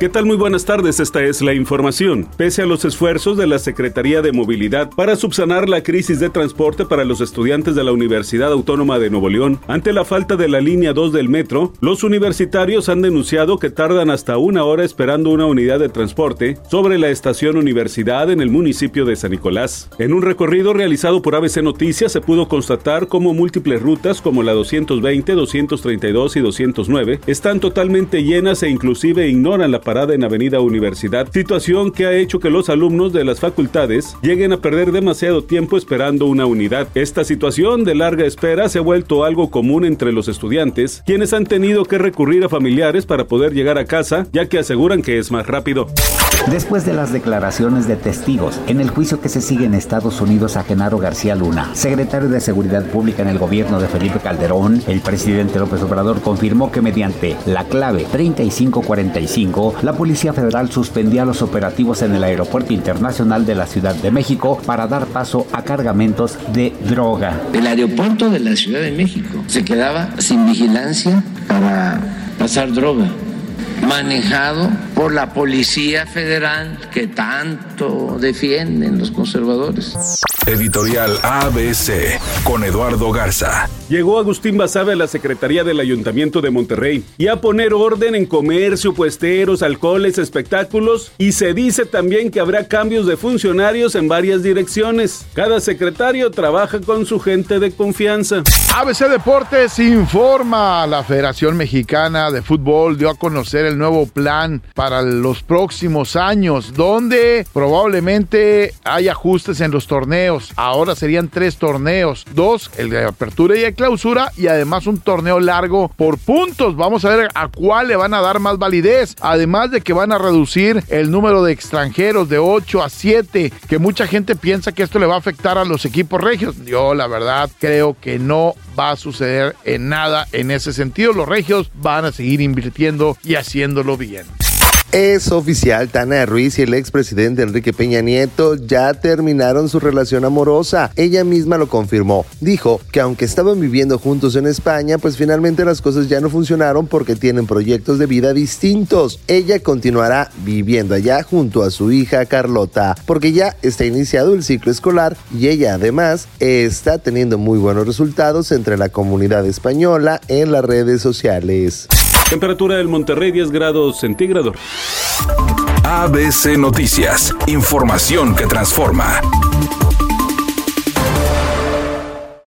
¿Qué tal? Muy buenas tardes, esta es la información. Pese a los esfuerzos de la Secretaría de Movilidad para subsanar la crisis de transporte para los estudiantes de la Universidad Autónoma de Nuevo León, ante la falta de la línea 2 del metro, los universitarios han denunciado que tardan hasta una hora esperando una unidad de transporte sobre la estación Universidad en el municipio de San Nicolás. En un recorrido realizado por ABC Noticias se pudo constatar cómo múltiples rutas como la 220, 232 y 209 están totalmente llenas e inclusive ignoran la parada en Avenida Universidad, situación que ha hecho que los alumnos de las facultades lleguen a perder demasiado tiempo esperando una unidad. Esta situación de larga espera se ha vuelto algo común entre los estudiantes, quienes han tenido que recurrir a familiares para poder llegar a casa, ya que aseguran que es más rápido. Después de las declaraciones de testigos en el juicio que se sigue en Estados Unidos a Genaro García Luna, secretario de Seguridad Pública en el gobierno de Felipe Calderón, el presidente López Obrador confirmó que mediante la clave 3545, la Policía Federal suspendía los operativos en el Aeropuerto Internacional de la Ciudad de México para dar paso a cargamentos de droga. El aeropuerto de la Ciudad de México se quedaba sin vigilancia para pasar droga manejado por la Policía Federal que tanto defienden los conservadores. Editorial ABC con Eduardo Garza. Llegó Agustín Basabe a la Secretaría del Ayuntamiento de Monterrey y a poner orden en comercio, puesteros, alcoholes, espectáculos y se dice también que habrá cambios de funcionarios en varias direcciones. Cada secretario trabaja con su gente de confianza. ABC Deportes informa. La Federación Mexicana de Fútbol dio a conocer el nuevo plan para los próximos años, donde probablemente hay ajustes en los torneos. Ahora serían tres torneos, dos, el de apertura y el clausura, y además un torneo largo por puntos. Vamos a ver a cuál le van a dar más validez. Además de que van a reducir el número de extranjeros de 8 a 7, que mucha gente piensa que esto le va a afectar a los equipos regios. Yo la verdad creo que no va a suceder en nada en ese sentido. Los regios van a seguir invirtiendo y bien. Es oficial, Tana Ruiz y el expresidente Enrique Peña Nieto ya terminaron su relación amorosa. Ella misma lo confirmó. Dijo que aunque estaban viviendo juntos en España, pues finalmente las cosas ya no funcionaron porque tienen proyectos de vida distintos. Ella continuará viviendo allá junto a su hija Carlota, porque ya está iniciado el ciclo escolar y ella además está teniendo muy buenos resultados entre la comunidad española en las redes sociales. Temperatura del Monterrey 10 grados centígrados. ABC Noticias, información que transforma.